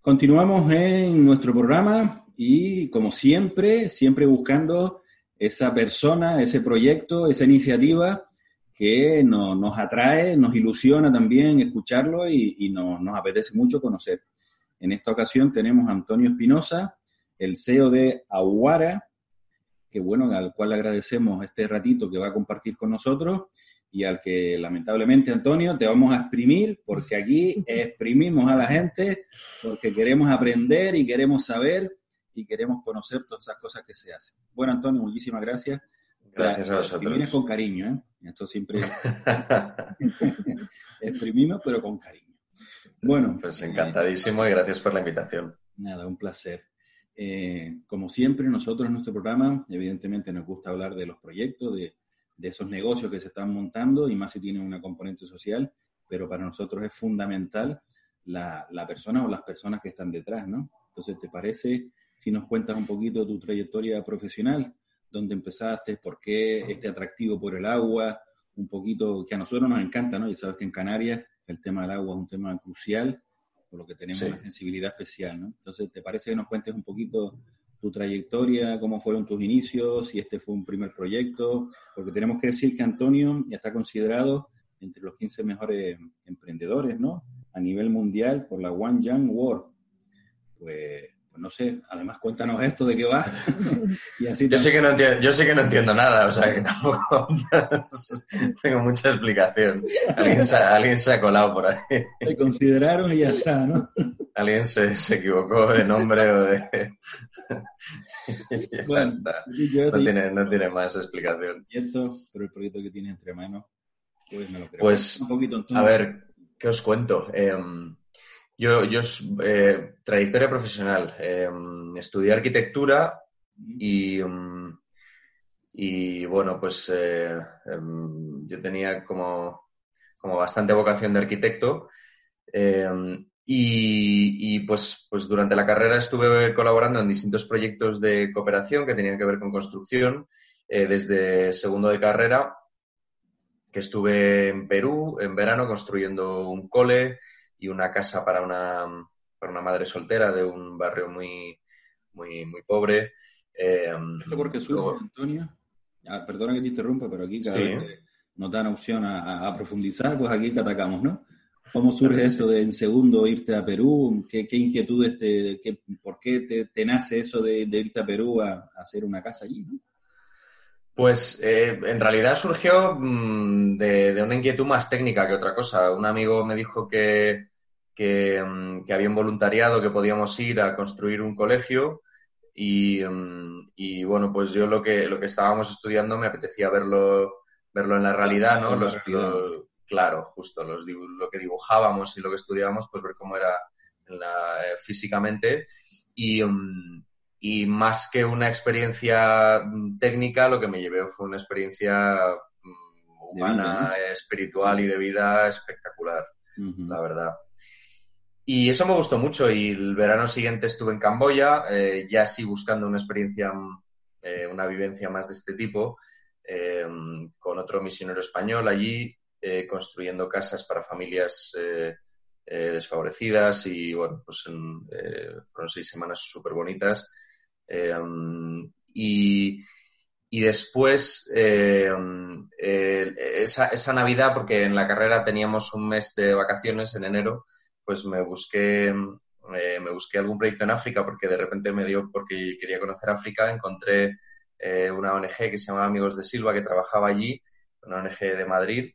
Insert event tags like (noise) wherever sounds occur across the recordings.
Continuamos en nuestro programa y como siempre, siempre buscando esa persona, ese proyecto, esa iniciativa que no, nos atrae, nos ilusiona también escucharlo y, nos apetece mucho conocer. En esta ocasión tenemos a Antonio Espinosa, el CEO de Aguara, que bueno, al cual agradecemos este ratito que va a compartir con nosotros y al que lamentablemente, Antonio, te vamos a exprimir, porque aquí (laughs) exprimimos a la gente, porque queremos aprender y queremos saber y queremos conocer todas esas cosas que se hacen. Bueno, Antonio, muchísimas gracias. Gracias a vosotros. Vienes con cariño, ¿eh? Esto siempre (laughs) exprimimos, pero con cariño. Bueno. Pues encantadísimo y gracias por la invitación. Nada, un placer. Eh, como siempre, nosotros en nuestro programa, evidentemente nos gusta hablar de los proyectos, de, esos negocios que se están montando y más si tienen una componente social, pero para nosotros es fundamental la, la persona o las personas que están detrás, ¿no? Entonces, ¿te parece si nos cuentas un poquito tu trayectoria profesional? dónde empezaste, por qué este atractivo por el agua, un poquito que a nosotros nos encanta, ¿no? Y sabes que en Canarias el tema del agua es un tema crucial, por lo que tenemos una sensibilidad especial, ¿no? Entonces, ¿te parece que nos cuentes un poquito tu trayectoria, cómo fueron tus inicios, si este fue un primer proyecto? Porque tenemos que decir que Antonio ya está considerado entre los 15 mejores emprendedores, ¿no? A nivel mundial por la One Young World. Pues no sé, además cuéntanos esto de qué va. (laughs) yo, sé que no entiendo, yo sé que no entiendo nada, o sea que tampoco (laughs) tengo mucha explicación. Alguien se, ha colado por ahí. Se consideraron y ya está, ¿no? Alguien se, equivocó de nombre o de... (laughs) ya está. No tiene, no tiene más explicación. Y pero el proyecto que tiene entre manos, pues me lo creo. Pues, a ver, ¿qué os cuento? Eh, yo, yo eh, trayectoria profesional, eh, estudié arquitectura y, mm, y bueno, pues eh, em, yo tenía como, como, bastante vocación de arquitecto. Em, y, y, pues, pues durante la carrera estuve colaborando en distintos proyectos de cooperación que tenían que ver con construcción desde segundo de carrera que estuve en Perú en verano construyendo un cole y una casa para una, para una madre soltera de un barrio muy, muy, muy pobre. Eh, ¿Esto porque surge, Antonio? Ah, perdona que te interrumpa, pero aquí cada vez nos dan opción a, profundizar, pues aquí te atacamos, ¿no? ¿Cómo surge esto de en segundo irte a Perú? ¿Qué, qué inquietudes te, qué, por qué te, nace eso de, irte a Perú a, hacer una casa allí, no? Pues eh, en realidad surgió mm, de, una inquietud más técnica que otra cosa. Un amigo me dijo que, mm, que, había un voluntariado que podíamos ir a construir un colegio y, mm, y, bueno, pues yo lo que, lo que estábamos estudiando me apetecía verlo, verlo en la realidad, ¿no? Los, claro, justo, los, lo que dibujábamos y lo que estudiábamos, pues ver cómo era eh, físicamente. Y, y más que una experiencia mm, técnica, lo que me llevé fue una experiencia mm, humana, espiritual y de vida espectacular, la verdad. Y eso me gustó mucho y el verano siguiente estuve en Camboya, eh, ya sí buscando una experiencia, eh, una vivencia más de este tipo, eh, con otro misionero español allí, construyendo casas para familias desfavorecidas y bueno, pues fueron seis semanas súper bonitas Em, y, y, después, em, esa, esa, Navidad, porque en la carrera teníamos un mes de vacaciones en enero, pues me busqué, eh, me busqué algún proyecto en África porque de repente me dio, porque quería conocer África, encontré eh, una ONG que se llama Amigos de Silva que trabajaba allí, una ONG de Madrid.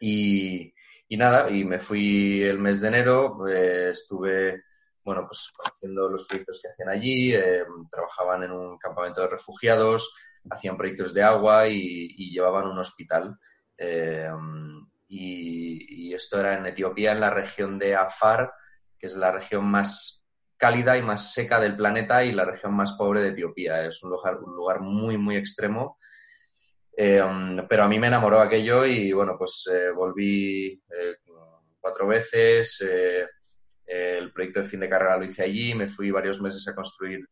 Y, y nada, y me fui el mes de enero, eh, estuve bueno, pues haciendo los proyectos que hacían allí, eh, trabajaban en un campamento de refugiados, hacían proyectos de agua y, llevaban un hospital. Y, esto era en Etiopía, en la región de Afar, que es la región más cálida y más seca del planeta y la región más pobre de Etiopía. Es un lugar, un lugar muy, muy extremo. Eh, pero a mí me enamoró aquello y bueno, pues eh, volví eh, cuatro veces. el proyecto de fin de carrera lo hice allí. Me fui varios meses a construir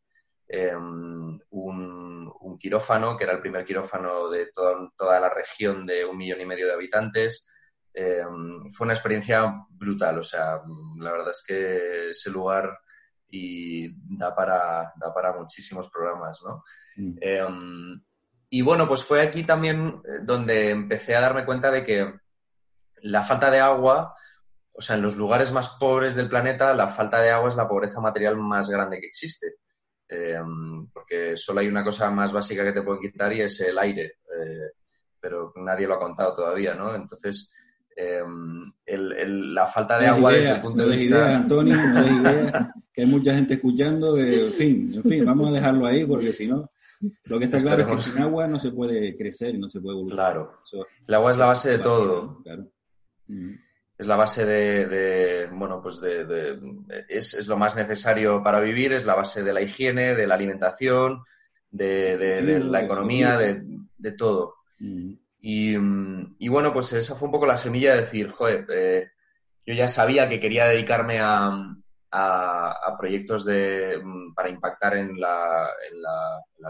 un, un, quirófano, que era el primer quirófano de toda la región de un millón y medio de habitantes. Em, fue una experiencia brutal, o sea, la verdad es que ese lugar y da para, da para muchísimos programas, ¿no? Mm. Em, y bueno, pues fue aquí también eh, donde empecé a darme cuenta de que la falta de agua, o sea, en los lugares más pobres del planeta, la falta de agua es la pobreza material más grande que existe. Em, porque solo hay una cosa más básica que te pueden quitar y es el aire, eh, pero nadie lo ha contado todavía, ¿no? Entonces, Em, la falta de agua desde el punto de vista. Idea, Antonio, idea, que hay mucha gente escuchando. en fin, en fin, vamos a dejarlo ahí porque si no. Lo que está claro es que sin agua no se puede crecer y no se puede evolucionar. Claro. el agua es la base de todo. Es la base de, bueno, pues de, es, lo más necesario para vivir, es la base de la higiene, de la alimentación, de, la economía, de, todo. Mm, y, bueno, pues esa fue un poco la semilla de decir, joder, eh, yo ya sabía que quería dedicarme a, proyectos de, mm, para impactar en la,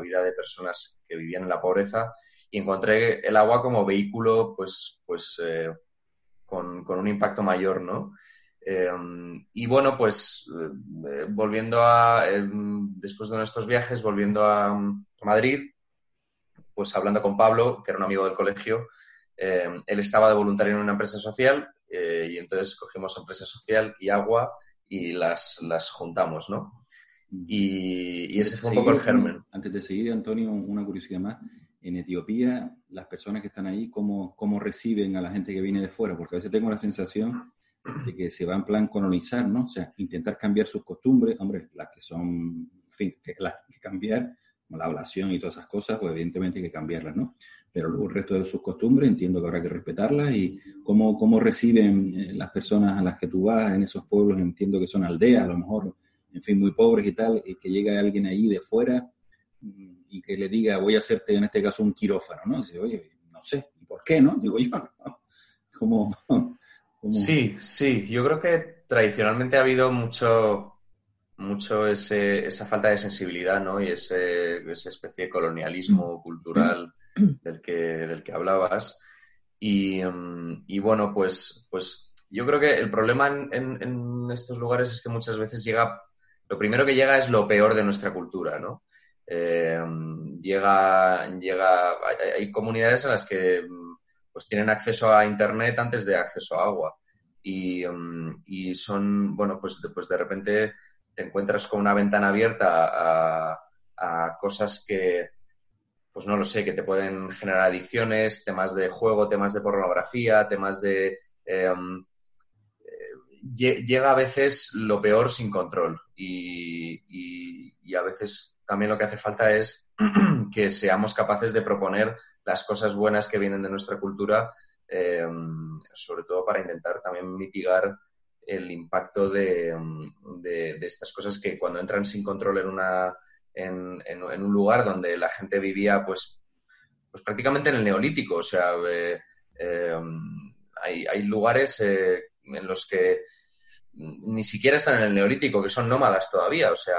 vida de personas que vivían en la pobreza y encontré el agua como vehículo, pues, pues eh, con, un impacto mayor, ¿no? Eh, y bueno, pues volviendo a, después de nuestros viajes, volviendo a Madrid, pues hablando con Pablo, que era un amigo del colegio, eh, él estaba de voluntario en una empresa social eh, y entonces cogimos empresa social y agua y las, las juntamos, ¿no? Y, ese fue un poco el germen. Antes de seguir, Antonio, una curiosidad más. En Etiopía, las personas que están ahí, ¿cómo, ¿cómo reciben a la gente que viene de fuera? Porque a veces tengo la sensación de que se va en plan colonizar, ¿no? O sea, intentar cambiar sus costumbres, hombre, las que son, en fin, que las que cambiar, la ablación y todas esas cosas, pues evidentemente hay que cambiarlas, ¿no? Pero luego el resto de sus costumbres entiendo que habrá que respetarlas y cómo, cómo reciben eh, las personas a las que tú vas en esos pueblos, entiendo que son aldeas, a lo mejor, en fin, muy pobres y tal, y que llega alguien ahí de fuera mm, y que le diga, voy a hacerte en este caso un quirófano, ¿no? dice, oye, no sé, ¿y por qué, no? Digo (laughs) yo, (laughs) Como, Sí, sí, yo creo que tradicionalmente ha habido mucho, mucho ese, esa falta de sensibilidad ¿no? y ese, esa especie de colonialismo mm. cultural del que, del que hablabas. Y, mm, y, bueno, pues, pues yo creo que el problema en, en, estos lugares es que muchas veces llega, lo primero que llega es lo peor de nuestra cultura, ¿no? Eh, llega, llega, hay, hay, comunidades en las que pues tienen acceso a internet antes de acceso a agua. Y, mm, y son, bueno, pues, pues de repente te encuentras con una ventana abierta a, cosas que, pues no lo sé, que te pueden generar adicciones, temas de juego, temas de pornografía, temas de... Em, eh, llega a veces lo peor sin control. Y, a veces también lo que hace falta es (clears throat) que seamos capaces de proponer las cosas buenas que vienen de nuestra cultura, em, sobre todo para intentar también mitigar el impacto de, estas cosas que cuando entran sin control en, una, en, un lugar donde la gente vivía pues, pues prácticamente en el neolítico. O sea, eh, eh, hay, lugares eh, en los que ni siquiera están en el neolítico, que son nómadas todavía. O sea,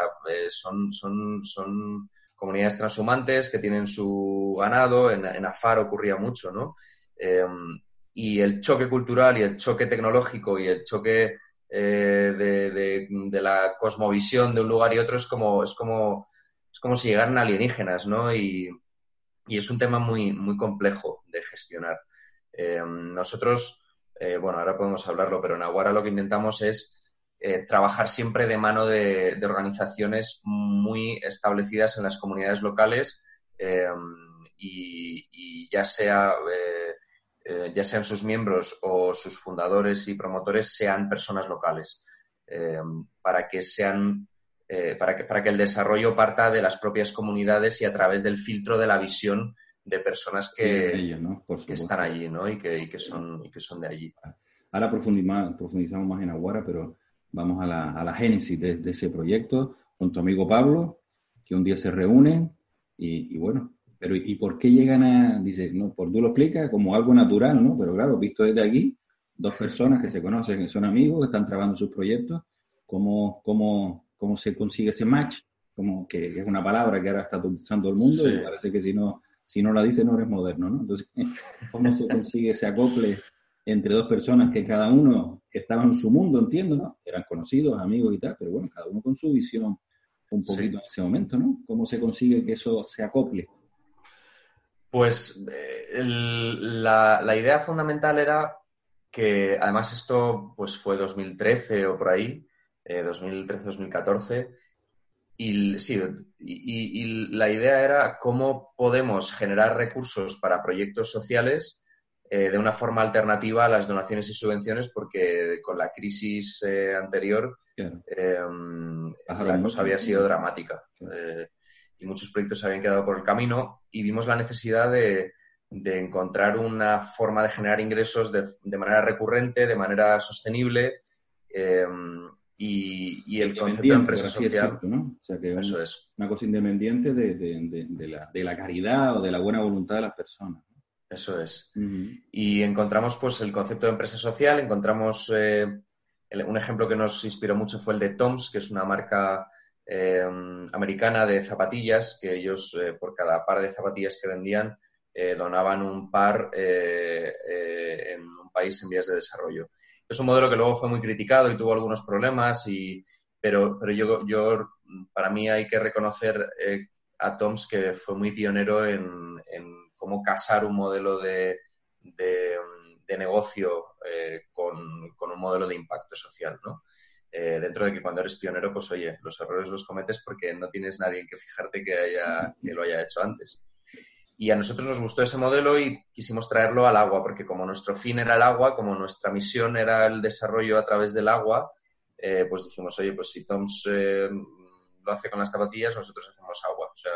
son, son, son comunidades transhumantes que tienen su ganado. En, en Afar ocurría mucho, ¿no? Y el choque cultural y el choque tecnológico y el choque eh, de, la cosmovisión de un lugar y otro es como, es como, es como si llegaran alienígenas, ¿no? Y, es un tema muy, muy complejo de gestionar. Eh, nosotros, eh, bueno, ahora podemos hablarlo, pero en Aguara lo que intentamos es trabajar siempre de mano de, organizaciones muy establecidas en las comunidades locales y, ya sea ya sean sus miembros o sus fundadores y promotores, sean personas locales, eh, para que sean eh, para, que, para que el desarrollo parta de las propias comunidades y a través del filtro de la visión personas que, están allí ¿no? y, que, que son, y que son de allí. Ahora profundizamos más en Aguara, pero vamos a la, a la génesis de, ese proyecto con tu amigo Pablo, que un día se reúnen y, bueno, pero ¿y por qué llegan a, dice, no, por tú lo explicas como algo natural, ¿no? Pero claro, visto desde aquí, dos personas que se conocen, que son amigos, que están trabajando sus proyectos, ¿cómo, cómo, cómo se consigue ese match? Como que, es una palabra que ahora está utilizando el mundo y parece que si no, si no la dice no eres moderno, ¿no? Entonces, (laughs) ¿cómo se consigue ese acople entre dos personas que cada uno estaba en su mundo, entiendo, ¿no? Eran conocidos, amigos y tal, pero bueno, cada uno con su visión un poquito en ese momento, ¿no? ¿Cómo se consigue que eso se acople? Pues eh, la, la, idea fundamental era que, además esto pues fue 2013 o por ahí, 2013-2014, eh, y, sí, y, y, la idea era cómo podemos generar recursos para proyectos sociales eh, de una forma alternativa a las donaciones y subvenciones, porque con la crisis eh, anterior em, la cosa había sido dramática y muchos proyectos se habían quedado por el camino y vimos la necesidad de, de encontrar una forma de generar ingresos de, de manera recurrente, de manera sostenible. Em, y, el concepto de empresa social. ¿no? O sea, que eso es una cosa independiente de, de, la, de, la, caridad o de la buena voluntad de las personas. Eso es. Y encontramos pues el concepto de empresa social, encontramos eh, un ejemplo que nos inspiró mucho fue el de Toms, que es una marca em, americana de zapatillas, que ellos eh, por cada par de zapatillas que vendían eh, donaban un par eh, eh, en un país en vías de desarrollo. Es un modelo que luego fue muy criticado y tuvo algunos problemas, y, pero, pero yo, yo, para mí hay que reconocer a Toms que fue muy pionero en, cómo casar un modelo de, de, negocio con, con, un modelo de impacto social, ¿no? Dentro de que cuando eres pionero, pues oye, los errores los cometes porque no tienes nadie en que fijarte que, haya, que lo haya hecho antes. Y a nosotros nos gustó ese modelo y quisimos traerlo al agua, porque como nuestro fin era el agua, como nuestra misión era el desarrollo a través del agua, eh, pues dijimos, oye, pues si Toms eh, lo hace con las zapatillas, nosotros hacemos agua. O sea,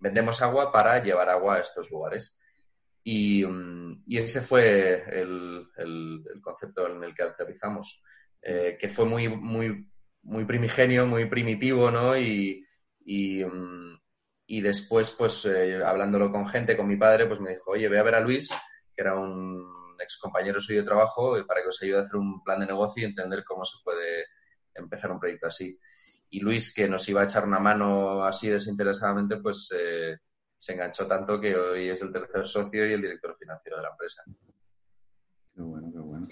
vendemos agua para llevar agua a estos lugares. Y, mm, ese fue el, concepto en el que aterrizamos, eh, que fue muy, muy, muy primigenio, muy primitivo, ¿no? Y, y, mm, después, pues, eh, hablándolo con gente, con mi padre, pues me dijo, oye, ve a ver a Luis, que era un ex compañero suyo de trabajo, para que os ayude a hacer un plan de negocio y entender cómo se puede empezar un proyecto así. Y Luis, que nos iba a echar una mano así desinteresadamente, pues eh, se enganchó tanto que hoy es el tercer socio y el director financiero de la empresa. Qué bueno, qué bueno.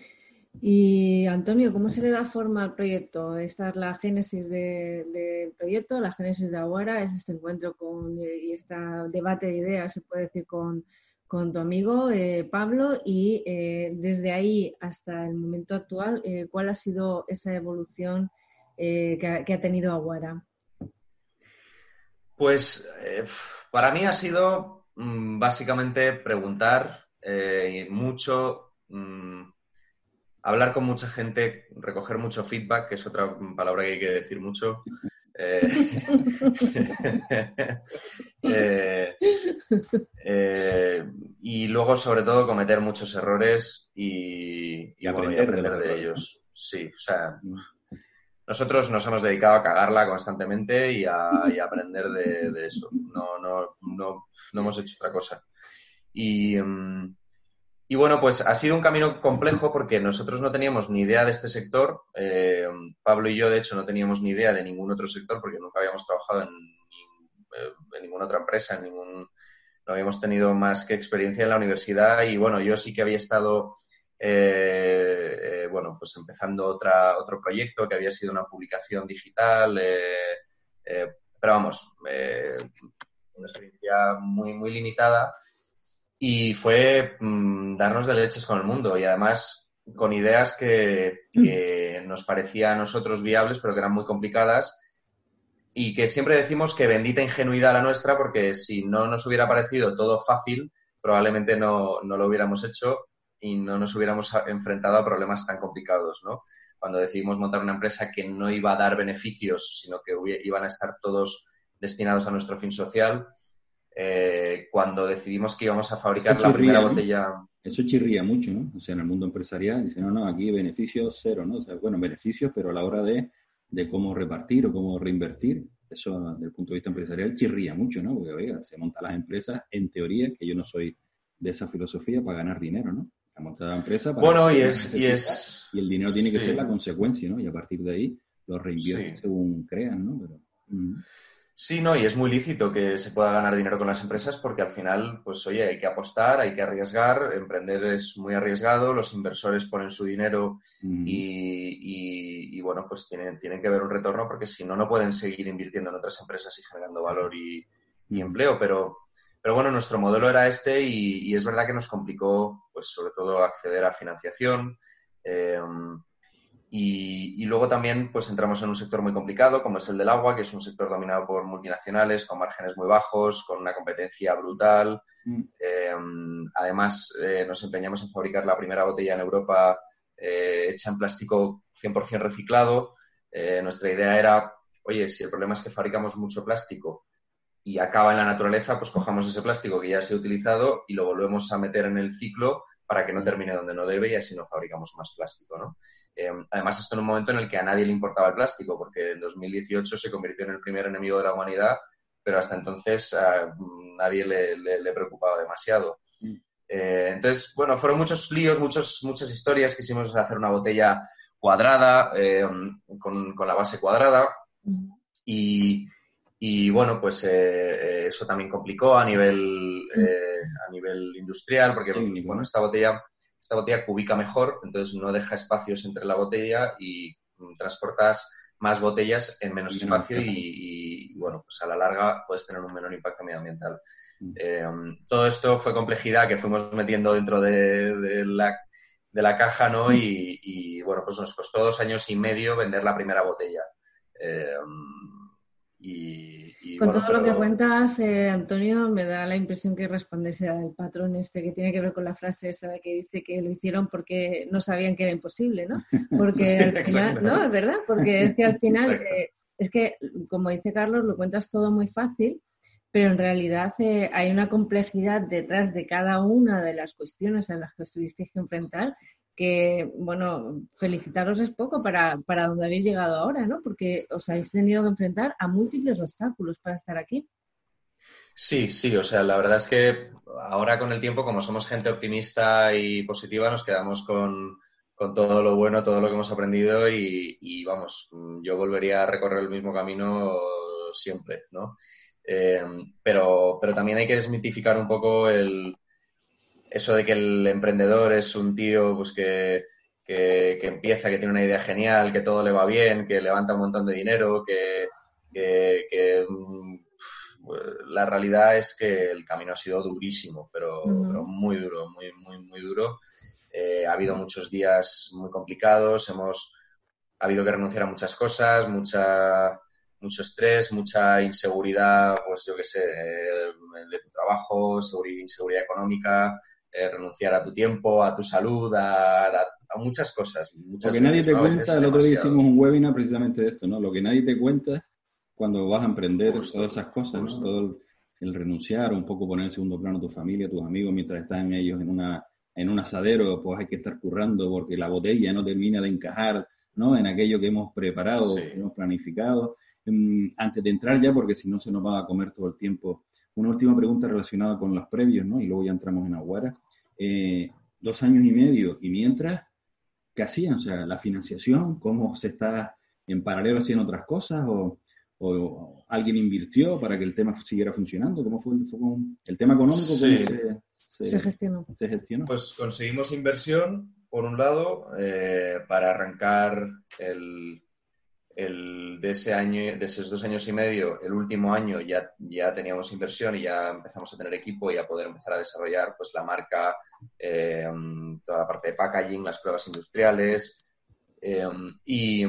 Y Antonio, ¿cómo se le da forma al proyecto? Esta es la génesis del proyecto, la génesis de Aguara, es este encuentro con, y este debate de ideas, se puede decir, con, tu amigo eh, Pablo y eh, desde ahí hasta el momento actual, eh, ¿cuál ha sido esa evolución que ha, tenido Aguara? Pues para mí ha sido mm, básicamente preguntar mucho. Mm, hablar con mucha gente, recoger mucho feedback, que es otra palabra que hay que decir mucho. Eh, (laughs) eh, eh, y luego, sobre todo, cometer muchos errores y, aprender, de, ellos. Sí, o sea, nosotros nos hemos dedicado a cagarla constantemente y a, aprender de, eso. No, no, no, no, hemos hecho otra cosa. Y, mm, y bueno, pues ha sido un camino complejo porque nosotros no teníamos ni idea de este sector. Eh, Pablo y yo, de hecho, no teníamos ni idea de ningún otro sector porque nunca habíamos trabajado en, eh, ninguna otra empresa, en ningún, no habíamos tenido más que experiencia en la universidad. Y bueno, yo sí que había estado, eh, bueno, pues empezando otra, otro proyecto que había sido una publicación digital. pero vamos, una experiencia muy, muy limitada y fue mm, darnos de leches con el mundo y además con ideas que, nos parecían a nosotros viables pero que eran muy complicadas y que siempre decimos que bendita ingenuidad la nuestra porque si no nos hubiera parecido todo fácil probablemente no, no lo hubiéramos hecho y no nos hubiéramos enfrentado a problemas tan complicados, ¿no? Cuando decidimos montar una empresa que no iba a dar beneficios, sino que iban a estar todos destinados a nuestro fin social, eh, cuando decidimos que íbamos a fabricar la primera botella. Eso chirría mucho, ¿no? O sea, en el mundo empresarial dicen, no, no, aquí beneficios cero, ¿no? O sea, bueno, beneficios, pero a la hora de, de cómo repartir o cómo reinvertir, eso desde el punto de vista empresarial chirría mucho, ¿no? Porque, oiga, se montan las empresas, en teoría, que yo no soy de esa filosofía, para ganar dinero, ¿no? La montada la empresa para Bueno, y es, y es... Y el dinero tiene que ser la consecuencia, ¿no? Y a partir de ahí lo reinvierten según crean, ¿no? Pero, mm. Sí, no, y es muy lícito que se pueda ganar dinero con las empresas porque al final, pues oye, hay que apostar, hay que arriesgar, emprender es muy arriesgado, los inversores ponen su dinero y, bueno, pues tienen, tienen que ver un retorno porque si no, no pueden seguir invirtiendo en otras empresas y generando valor y, empleo. Pero, pero bueno, nuestro modelo era este y, es verdad que nos complicó, pues sobre todo acceder a financiación. Eh, y, luego también pues entramos en un sector muy complicado como es el del agua, que es un sector dominado por multinacionales con márgenes muy bajos, con una competencia brutal. Mm. Eh, además, eh, nos empeñamos en fabricar la primera botella en Europa eh, hecha en plástico 100% reciclado. nuestra idea era, oye, si el problema es que fabricamos mucho plástico y acaba en la naturaleza, pues cojamos ese plástico que ya se ha utilizado y lo volvemos a meter en el ciclo para que no termine donde no debe y así no fabricamos más plástico, ¿no? Eh, además, esto en un momento en el que a nadie le importaba el plástico, porque en 2018 se convirtió en el primer enemigo de la humanidad, pero hasta entonces a nadie le, preocupaba demasiado. Mm. Eh, entonces, bueno, fueron muchos líos, muchos, muchas historias. Quisimos hacer una botella cuadrada, eh, con, la base cuadrada. Mm. Y, bueno, pues eso también complicó a nivel, mm. a nivel industrial, porque bueno, esta botella esta botella cubica mejor, entonces no deja espacios entre la botella y transportas más botellas en menos espacio y, bueno, pues a la larga puedes tener un menor impacto medioambiental. Mm. Eh, todo esto fue complejidad que fuimos metiendo dentro de, la, de la, caja, ¿no? Mm. Y, bueno, pues nos costó dos años y medio vender la primera botella. Eh, con todo lo que cuentas, eh, Antonio, me da la impresión que respondes al patrón este que tiene que ver con la frase esa que dice que lo hicieron porque no sabían que era imposible, ¿no? (laughs) Porque al final, no, es verdad, porque es que al (laughs) final, eh, es que, como dice Carlos, lo cuentas todo muy fácil, pero en realidad eh, hay una complejidad detrás de cada una de las cuestiones en las que estuvisteis que enfrentar que, bueno, felicitaros es poco para, para donde habéis llegado ahora, ¿no? Porque os habéis tenido que enfrentar a múltiples obstáculos para estar aquí. Sí, sí, o sea, la verdad es que ahora con el tiempo, como somos gente optimista y positiva, nos quedamos con, todo lo bueno, todo lo que hemos aprendido y, vamos, yo volvería a recorrer el mismo camino siempre, ¿no? Eh, pero, pero también hay que desmitificar un poco el, eso de que el emprendedor es un tío pues que, empieza, que tiene una idea genial, que todo le va bien, que levanta un montón de dinero, que, mm, la realidad es que el camino ha sido durísimo, pero, muy duro, muy, muy, muy duro. Eh, ha habido muchos días muy complicados, hemos ha habido que renunciar a muchas cosas, mucha, mucho estrés, mucha inseguridad, pues yo qué sé, eh, de tu trabajo, inseguridad económica, eh, renunciar a tu tiempo, a tu salud, a, muchas cosas. Muchas Lo que nadie te cuenta, el otro día hicimos un webinar precisamente de esto, ¿no? Lo que nadie te cuenta cuando vas a emprender todas esas cosas, ¿no? Todo el, renunciar, un poco poner en segundo plano a tu familia, a tus amigos, mientras están ellos en una en un asadero, pues hay que estar currando porque la botella no termina de encajar, ¿no? En aquello que hemos preparado, que hemos planificado. Mm, antes de entrar ya, porque si no se nos va a comer todo el tiempo. Una última pregunta relacionada con los previos, ¿no? Y luego ya entramos en Aguara. Eh, dos años y medio, y mientras, ¿qué hacían? O sea, la financiación, ¿cómo se está en paralelo haciendo otras cosas? ¿O, alguien invirtió para que el tema siguiera funcionando? ¿Cómo fue, el tema económico? ¿cómo se, gestionó? Pues conseguimos inversión, por un lado, eh, para arrancar el, el, de ese año, de esos dos años y medio, el último año ya, ya teníamos inversión y ya empezamos a tener equipo y a poder empezar a desarrollar pues la marca, eh, toda la parte de packaging, las pruebas industriales. Eh, y,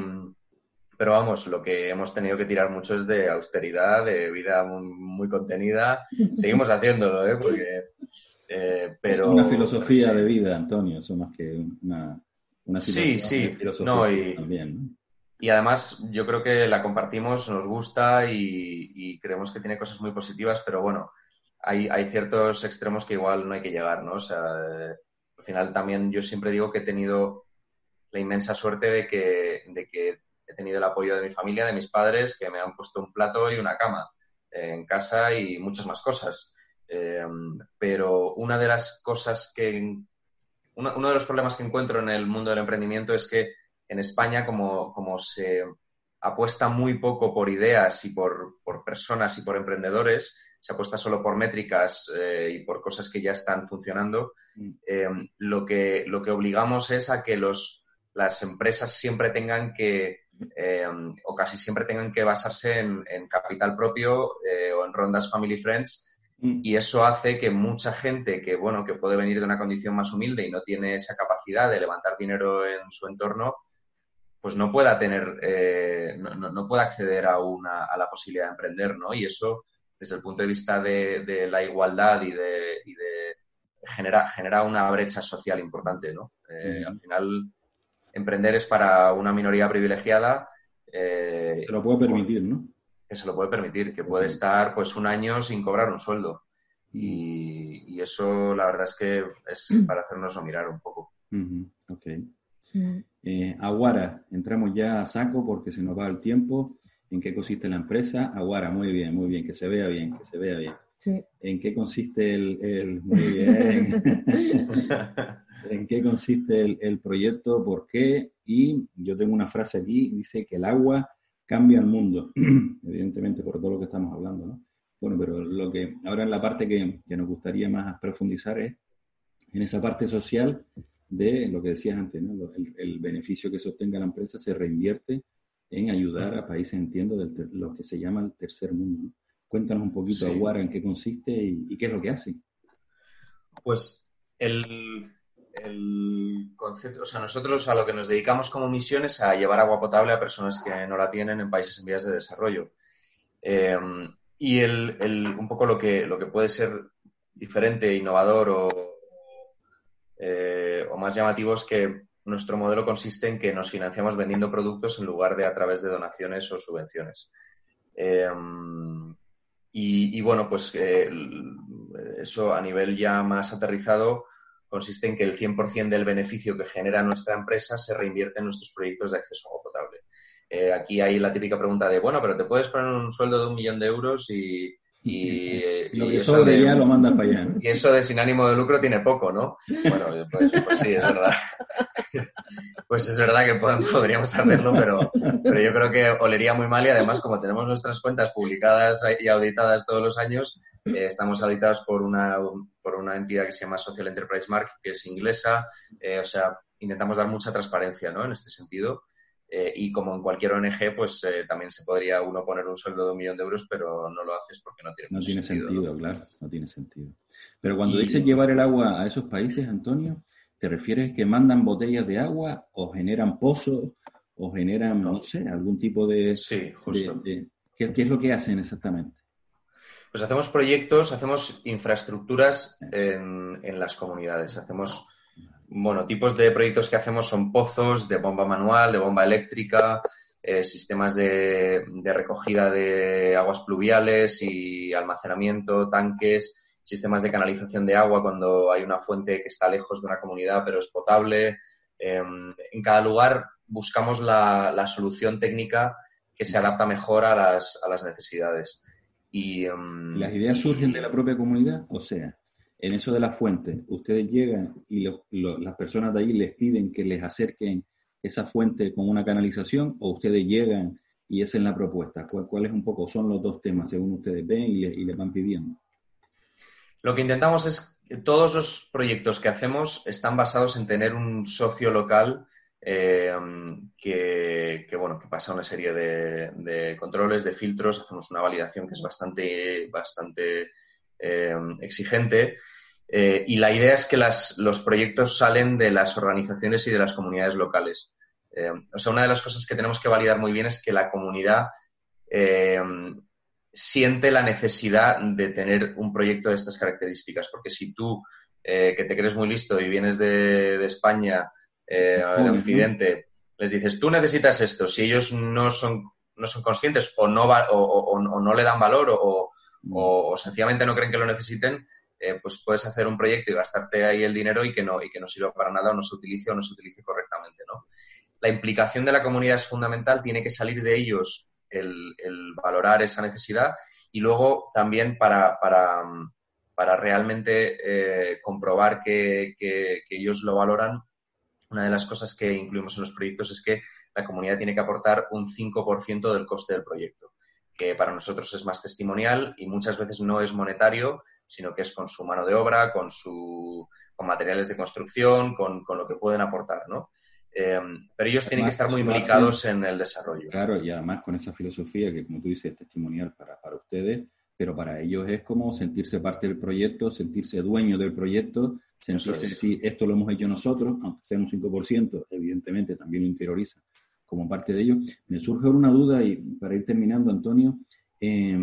pero vamos, lo que hemos tenido que tirar mucho es de austeridad, de vida muy, contenida. (laughs) Seguimos haciéndolo, ¿eh? Porque, eh, pero, es una filosofía de vida, Antonio, eso más que una, una sí, sí. filosofía también. Y además yo creo que la compartimos, nos gusta y, creemos que tiene cosas muy positivas, pero bueno, hay, hay, ciertos extremos que igual no hay que llegar, ¿no? O sea, al final también yo siempre digo que he tenido la inmensa suerte de que, de que he tenido el apoyo de mi familia, de mis padres, que me han puesto un plato y una cama eh, en casa y muchas más cosas. Eh, pero una de las cosas que, uno de los problemas que encuentro en el mundo del emprendimiento es que en España, como, como se apuesta muy poco por ideas y por, por, personas y por emprendedores, se apuesta solo por métricas eh, y por cosas que ya están funcionando, mm. lo, que, lo que obligamos es a que los, las empresas siempre tengan que eh, o casi siempre tengan que basarse en, capital propio eh, o en rondas family friends mm. y eso hace que mucha gente que bueno que puede venir de una condición más humilde y no tiene esa capacidad de levantar dinero en su entorno pues no pueda tener eh, no, pueda acceder a una a la posibilidad de emprender no y eso desde el punto de vista de, la igualdad y de, y de genera genera una brecha social importante no mm. al final emprender es para una minoría privilegiada. Eh, se lo puede permitir, ¿no? Que se lo puede permitir, que puede estar pues un año sin cobrar un sueldo. Y, eso la verdad es que es (clears throat) para hacernos mirar un poco. Ok. Eh, Aguara, entramos ya a saco porque se nos va el tiempo. ¿En qué consiste la empresa? Aguara, muy bien, muy bien, que se vea bien, que se vea bien. ¿En qué consiste el, el... Muy bien. (laughs) en qué consiste el, proyecto, por qué, y yo tengo una frase aquí, dice que el agua cambia el mundo, (clears throat) evidentemente por todo lo que estamos hablando, ¿no? Bueno, pero lo que ahora en la parte que, nos gustaría más profundizar es en esa parte social de lo que decías antes, ¿no? el, beneficio que se obtenga la empresa se reinvierte en ayudar a países, entiendo, de lo que se llama el tercer mundo. Cuéntanos un poquito, Aguara, en qué consiste y, qué es lo que hace. Pues el, el concepto, o sea, nosotros a lo que nos dedicamos como misión es a llevar agua potable a personas que no la tienen en países en vías de desarrollo. Eh, y el, un poco lo que, lo que puede ser diferente, innovador o, eh, o más llamativo es que nuestro modelo consiste en que nos financiamos vendiendo productos en lugar de a través de donaciones o subvenciones. Eh, y, bueno, pues eso a nivel ya más aterrizado consiste en que el 100% del beneficio que genera nuestra empresa se reinvierte en nuestros proyectos de acceso a agua potable. Eh, aquí hay la típica pregunta de, bueno, pero te puedes poner un sueldo de un millón de euros y, y, lo que eso de, ya lo para allá. (laughs) Y eso de sin ánimo de lucro tiene poco, ¿no? Bueno, pues, pues sí, es verdad. (laughs) pues es verdad que podríamos hacerlo, pero, pero yo creo que olería muy mal y además como tenemos nuestras cuentas publicadas y auditadas todos los años, eh, estamos auditados por una, por una entidad que se llama Social Enterprise Mark, que es inglesa, eh, o sea, intentamos dar mucha transparencia ¿no? en este sentido. Eh, y como en cualquier ONG, pues eh, también se podría uno poner un sueldo de un millón de euros, pero no lo haces porque no tiene, no tiene sentido. claro, no tiene sentido. Pero cuando dices llevar el agua a esos países, Antonio, ¿te refieres que mandan botellas de agua o generan pozos o generan, no, sé, algún tipo de... Sí, justo. ¿qué, es lo que hacen exactamente? Pues hacemos proyectos, hacemos infraestructuras en, en las comunidades, hacemos bueno, tipos de proyectos que hacemos son pozos de bomba manual, de bomba eléctrica, eh, sistemas de, recogida de aguas pluviales y almacenamiento, tanques, sistemas de canalización de agua cuando hay una fuente que está lejos de una comunidad pero es potable. Em, en cada lugar buscamos la, solución técnica que se adapta mejor a las, a las necesidades. Y, em, ¿Las ideas surgen de la propia comunidad? O sea, en eso de la fuente, ustedes llegan y las personas de ahí les piden que les acerquen esa fuente con una canalización o ustedes llegan y esa es la propuesta. ¿Cuál, es un poco? Son los dos temas según ustedes ven y le van pidiendo. Lo que intentamos es que todos los proyectos que hacemos están basados en tener un socio local eh, que, bueno, que pasa una serie de, controles, de filtros, hacemos una validación que es bastante, bastante eh, exigente. Eh, y la idea es que los proyectos salen de las organizaciones y de las comunidades locales. Eh, o sea, una de las cosas que tenemos que validar muy bien es que la comunidad siente la necesidad de tener un proyecto de estas características, porque si tú, que te crees muy listo y vienes de, España, eh, Occidente, les dices, tú necesitas esto, si ellos no son, no son conscientes o no, o, o no le dan valor o, o, sencillamente no creen que lo necesiten, eh, pues puedes hacer un proyecto y gastarte ahí el dinero y que no, y que no sirva para nada o no se utilice o no se utilice correctamente, ¿no? La implicación de la comunidad es fundamental, tiene que salir de ellos el, valorar esa necesidad y luego también para, para, realmente eh, comprobar que, que, ellos lo valoran, una de las cosas que incluimos en los proyectos es que la comunidad tiene que aportar un 5% del coste del proyecto, que para nosotros es más testimonial y muchas veces no es monetario, sino que es con su mano de obra, con, su, con materiales de construcción, con, con lo que pueden aportar, ¿no? Eh, pero ellos tienen que estar muy implicados en el desarrollo. Claro, y además con esa filosofía que, como tú dices, es testimonial para, para ustedes, pero para ellos es como sentirse parte del proyecto, sentirse dueño del proyecto, sentirse decir, esto lo hemos hecho nosotros, aunque sea un 5%, evidentemente también lo interioriza como parte de ello. Me surge una duda, y para ir terminando, Antonio, eh,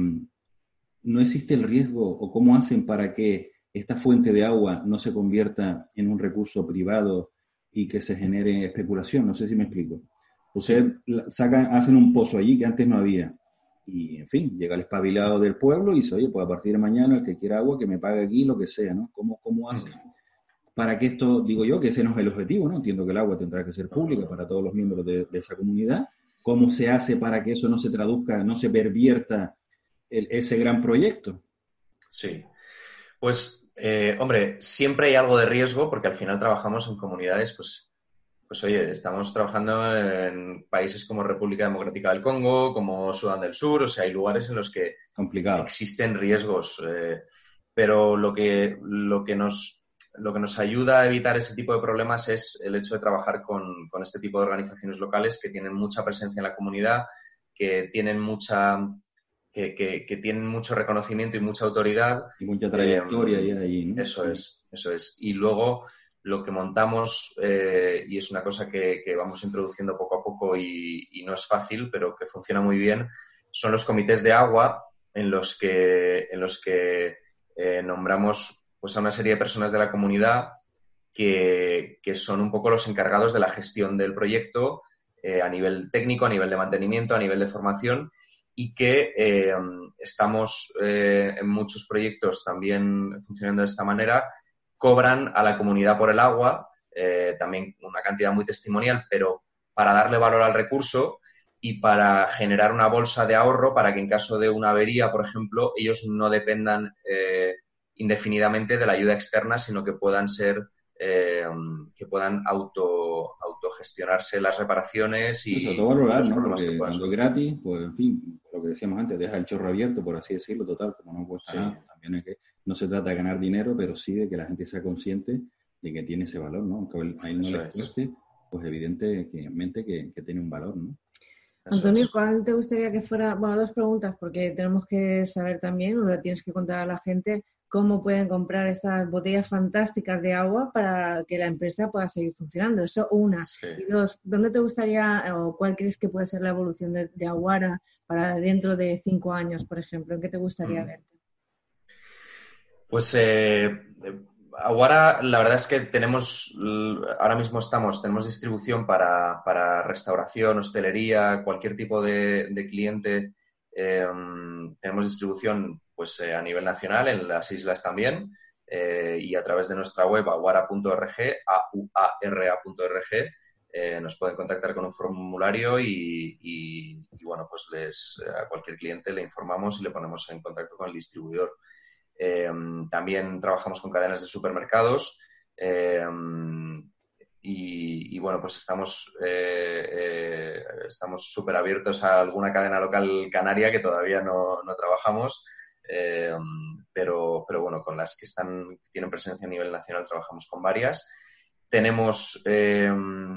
¿no existe el riesgo o cómo hacen para que esta fuente de agua no se convierta en un recurso privado y que se genere especulación? No sé si me explico. Ustedes sacan, hacen un pozo allí que antes no había. Y, en fin, llega el espabilado del pueblo y dice, oye, pues a partir de mañana el que quiera agua, que me pague aquí lo que sea, ¿no? ¿Cómo, cómo hacen? Para que esto, digo yo, que ese no es el objetivo, ¿no? Entiendo que el agua tendrá que ser pública para todos los miembros de, de esa comunidad. ¿Cómo se hace para que eso no se traduzca, no se pervierta ese gran proyecto. Sí, pues eh, hombre, siempre hay algo de riesgo porque al final trabajamos en comunidades, pues, pues oye, estamos trabajando en países como República Democrática del Congo, como Sudán del Sur, o sea, hay lugares en los que existen riesgos, eh, pero lo que, lo que nos lo que nos ayuda a evitar ese tipo de problemas es el hecho de trabajar con, con, este tipo de organizaciones locales que tienen mucha presencia en la comunidad, que tienen mucha que, tienen mucho reconocimiento y mucha autoridad. Y mucha trayectoria eh, ahí, ¿no? Eso es, eso es. Y luego lo que montamos, eh, y es una cosa que, vamos introduciendo poco a poco y, no es fácil, pero que funciona muy bien, son los comités de agua en los que, en los que eh, nombramos pues, a una serie de personas de la comunidad que, que son un poco los encargados de la gestión del proyecto a nivel técnico, a nivel de mantenimiento, a nivel de formación y que eh, estamos eh, en muchos proyectos también funcionando de esta manera, cobran a la comunidad por el agua, eh, también una cantidad muy testimonial, pero para darle valor al recurso y para generar una bolsa de ahorro para que en caso de una avería, por ejemplo, ellos no dependan indefinidamente de la ayuda externa, sino que puedan ser eh, que puedan auto, autogestionarse las reparaciones y... Todo valorar, ¿no? Porque cuando es gratis, pues en fin, lo que decíamos antes, deja el chorro abierto, por así decirlo, total, como no cuesta nada. También es que no se trata de ganar dinero, pero sí de que la gente sea consciente de que tiene ese valor, ¿no? Aunque a él no le cueste, pues evidentemente que, que tiene un valor, ¿no? Antonio, ¿cuál te gustaría que fuera? Bueno, dos preguntas, porque tenemos que saber también, o le tienes que contar a la gente, cómo pueden comprar estas botellas fantásticas de agua para que la empresa pueda seguir funcionando. Eso una. Y dos, ¿dónde te gustaría o cuál crees que puede ser la evolución de, Aguara para dentro de cinco años, por ejemplo? ¿En qué te gustaría mm. verte? Pues eh, Aguara, la verdad es que tenemos, ahora mismo estamos, tenemos distribución para, restauración, hostelería, cualquier tipo de, cliente. Eh, tenemos distribución pues eh, a nivel nacional, en las islas también, eh, y a través de nuestra web aguara.org, auara.org, eh, nos pueden contactar con un formulario y, bueno, pues les, a cualquier cliente le informamos y le ponemos en contacto con el distribuidor. también trabajamos con cadenas de supermercados y, bueno, pues estamos estamos súper abiertos a alguna cadena local canaria que todavía no, no trabajamos eh, pero, pero bueno, con las que están, tienen presencia a nivel nacional trabajamos con varias. Tenemos, eh,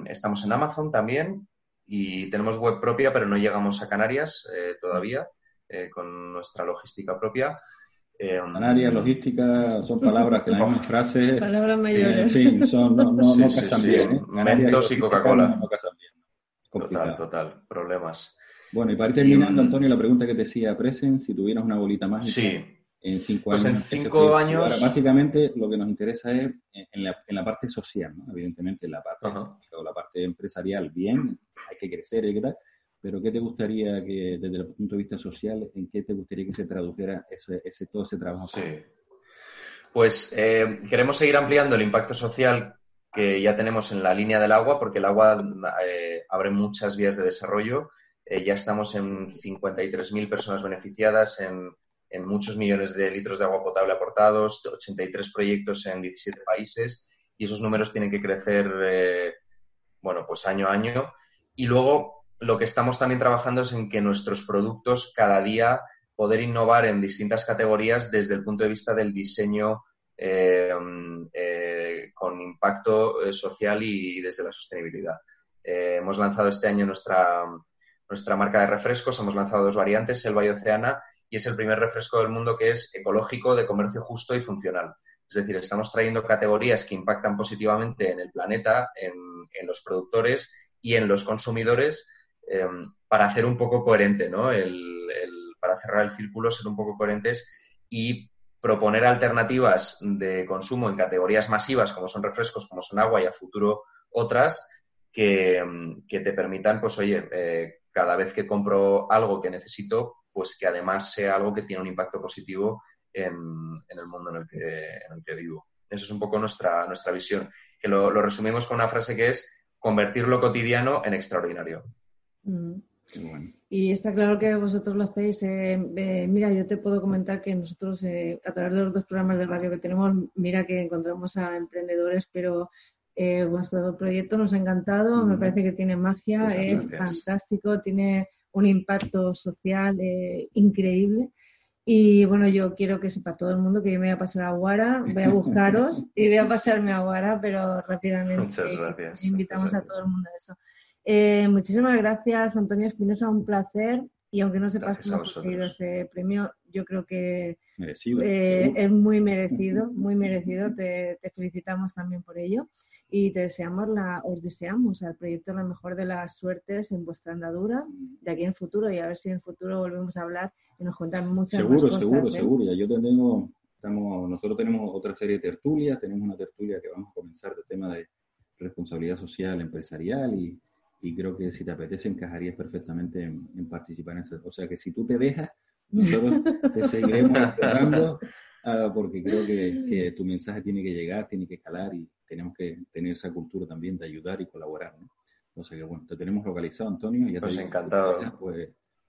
estamos en Amazon también y tenemos web propia, pero no llegamos a Canarias eh, todavía con nuestra logística propia. Canarias, logística, son palabras que la misma (laughs) frase. (laughs) Palabras mayores. sí, son, no, no, no casan bien. Mentos y Coca-Cola. No casan bien. Total, total, problemas. Bueno, y para ir terminando, Antonio, la pregunta que te decía Presen, si tuvieras una bolita más en cinco pues años. en cinco años. básicamente lo que nos interesa es en la, en la parte social, ¿no? Evidentemente, la parte, la parte empresarial, bien, hay que crecer y qué tal, pero ¿qué te gustaría que, desde el punto de vista social, en qué te gustaría que se tradujera ese, ese todo ese trabajo? Sí. Pues eh, queremos seguir ampliando el impacto social que ya tenemos en la línea del agua, porque el agua eh, abre muchas vías de desarrollo. Eh, ya estamos en 53.000 personas beneficiadas, en, muchos millones de litros de agua potable aportados, 83 proyectos en 17 países, y esos números tienen que crecer, bueno, pues año a año. Y luego lo que estamos también trabajando es en que nuestros productos cada día poder innovar en distintas categorías desde el punto de vista del diseño eh, eh, con impacto eh, social y, desde la sostenibilidad. hemos lanzado este año nuestra, nuestra marca de refrescos, hemos lanzado dos variantes, Selva y Oceana, y es el primer refresco del mundo que es ecológico, de comercio justo y funcional. Es decir, estamos trayendo categorías que impactan positivamente en el planeta, en, en los productores y en los consumidores para hacer un poco coherente, ¿no? el, para cerrar el círculo, ser un poco coherentes y proponer alternativas de consumo en categorías masivas como son refrescos, como son agua y a futuro otras que, te permitan, pues oye, eh, cada vez que compro algo que necesito, pues que además sea algo que tiene un impacto positivo en, el mundo en el, que, en el que vivo. Eso es un poco nuestra, nuestra visión, que lo, resumimos con una frase que es convertir lo cotidiano en extraordinario. Mm. Y está claro que vosotros lo hacéis. Eh, eh, mira, yo te puedo comentar que nosotros, eh, a través de los dos programas de radio que tenemos, mira que encontramos a emprendedores, pero vuestro proyecto nos ha encantado, me parece que tiene magia, es fantástico, tiene un impacto social increíble. Y bueno, yo quiero que sepa todo el mundo que yo me voy a pasar a Guara, voy a buscaros (laughs) y voy a pasarme a Guara, pero rápidamente Muchas gracias. invitamos a todo el mundo a eso. Eh, muchísimas gracias, Antonio Espinosa, un placer. Y aunque no sepas cómo ha conseguido ese premio, yo creo que eh, es muy merecido, (laughs) muy merecido. Te, felicitamos también por ello y te deseamos la, os deseamos al proyecto la mejor de las suertes en vuestra andadura de aquí en futuro y a ver si en el futuro volvemos a hablar y nos cuentan muchas seguro, cosas. Seguro, seguro, seguro. Ya yo tengo, estamos, nosotros tenemos otra serie de tertulias, tenemos una tertulia que vamos a comenzar de tema de responsabilidad social empresarial y y creo que si te apetece encajarías perfectamente en, participar en eso. O sea que si tú te dejas, nosotros te seguiremos esperando ah, porque creo que, tu mensaje tiene que llegar, tiene que calar y tenemos que tener esa cultura también de ayudar y colaborar. ¿no? O sea que bueno, te tenemos localizado, Antonio. Ya pues encantado. Pues,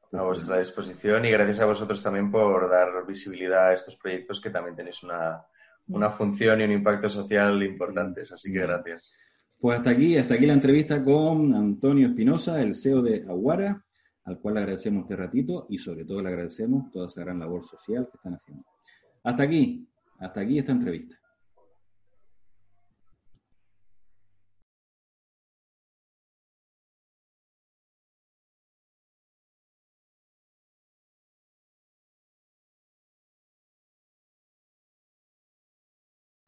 pues, a vuestra disposición y gracias a vosotros también por dar visibilidad a estos proyectos que también tenéis una, una función y un impacto social importantes. Así que gracias. Pues hasta aquí, hasta aquí la entrevista con Antonio Espinosa, el CEO de Aguara, al cual le agradecemos este ratito y sobre todo le agradecemos toda esa gran labor social que están haciendo. Hasta aquí, hasta aquí esta entrevista.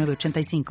85